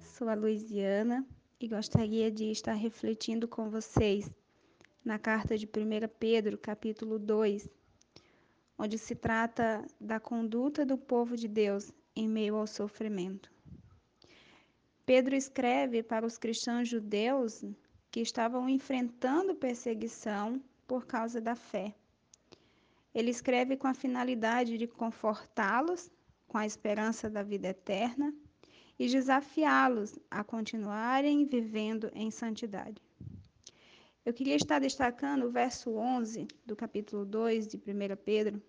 sou a Luiziana e gostaria de estar refletindo com vocês na carta de 1 Pedro, capítulo 2, onde se trata da conduta do povo de Deus em meio ao sofrimento. Pedro escreve para os cristãos judeus que estavam enfrentando perseguição por causa da fé. Ele escreve com a finalidade de confortá-los com a esperança da vida eterna e desafiá-los a continuarem vivendo em santidade. Eu queria estar destacando o verso 11 do capítulo 2 de 1 Pedro,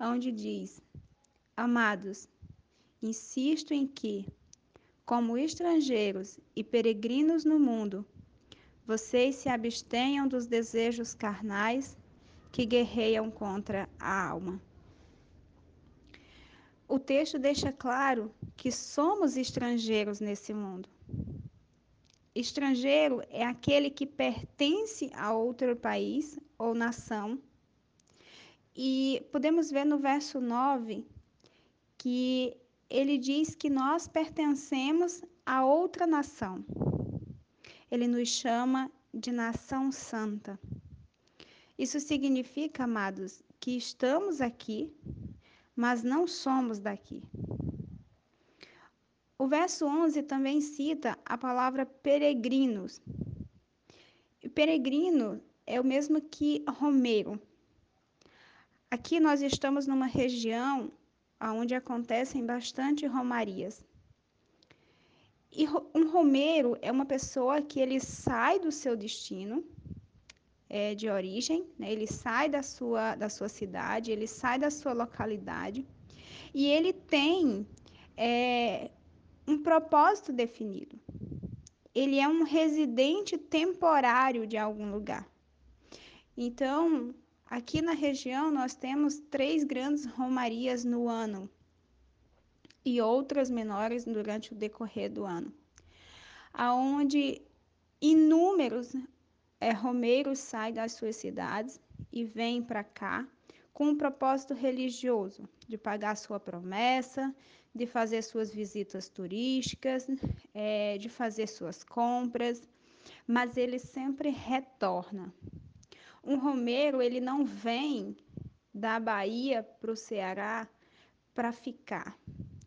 onde diz: Amados, insisto em que, como estrangeiros e peregrinos no mundo, vocês se abstenham dos desejos carnais que guerreiam contra a alma. O texto deixa claro que somos estrangeiros nesse mundo. Estrangeiro é aquele que pertence a outro país ou nação. E podemos ver no verso 9 que ele diz que nós pertencemos a outra nação. Ele nos chama de nação santa. Isso significa, amados, que estamos aqui mas não somos daqui. O verso 11 também cita a palavra peregrinos. Peregrino é o mesmo que romeiro. Aqui nós estamos numa região onde acontecem bastante romarias. E um romeiro é uma pessoa que ele sai do seu destino é, de origem, né? ele sai da sua, da sua cidade, ele sai da sua localidade e ele tem é, um propósito definido. Ele é um residente temporário de algum lugar. Então, aqui na região, nós temos três grandes romarias no ano e outras menores durante o decorrer do ano, aonde inúmeros é, romeiros saem das suas cidades e vêm para cá com um propósito religioso, de pagar sua promessa, de fazer suas visitas turísticas, é, de fazer suas compras, mas ele sempre retorna. Um romeiro, ele não vem da Bahia para o Ceará para ficar.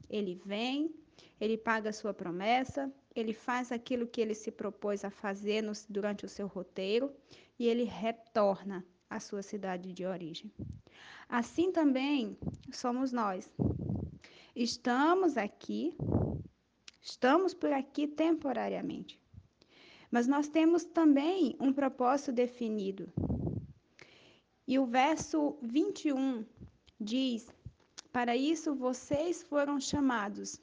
Ele vem, ele paga sua promessa, ele faz aquilo que ele se propôs a fazer no, durante o seu roteiro e ele retorna à sua cidade de origem. Assim também somos nós. Estamos aqui, estamos por aqui temporariamente, mas nós temos também um propósito definido. E o verso 21 diz: Para isso vocês foram chamados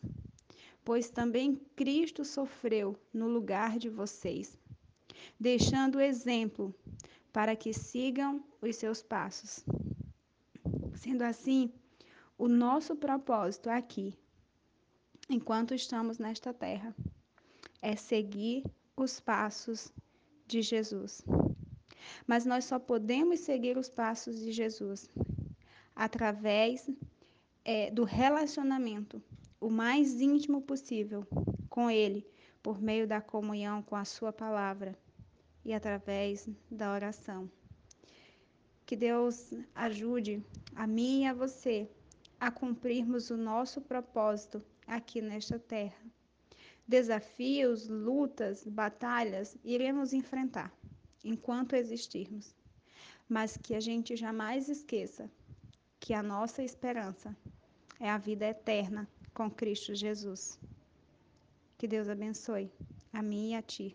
pois também Cristo sofreu no lugar de vocês, deixando exemplo para que sigam os seus passos. Sendo assim, o nosso propósito aqui, enquanto estamos nesta terra, é seguir os passos de Jesus. Mas nós só podemos seguir os passos de Jesus através é, do relacionamento o mais íntimo possível com Ele, por meio da comunhão com a Sua palavra e através da oração. Que Deus ajude a mim e a você a cumprirmos o nosso propósito aqui nesta terra. Desafios, lutas, batalhas iremos enfrentar enquanto existirmos, mas que a gente jamais esqueça que a nossa esperança é a vida eterna com Cristo Jesus. Que Deus abençoe a mim e a ti.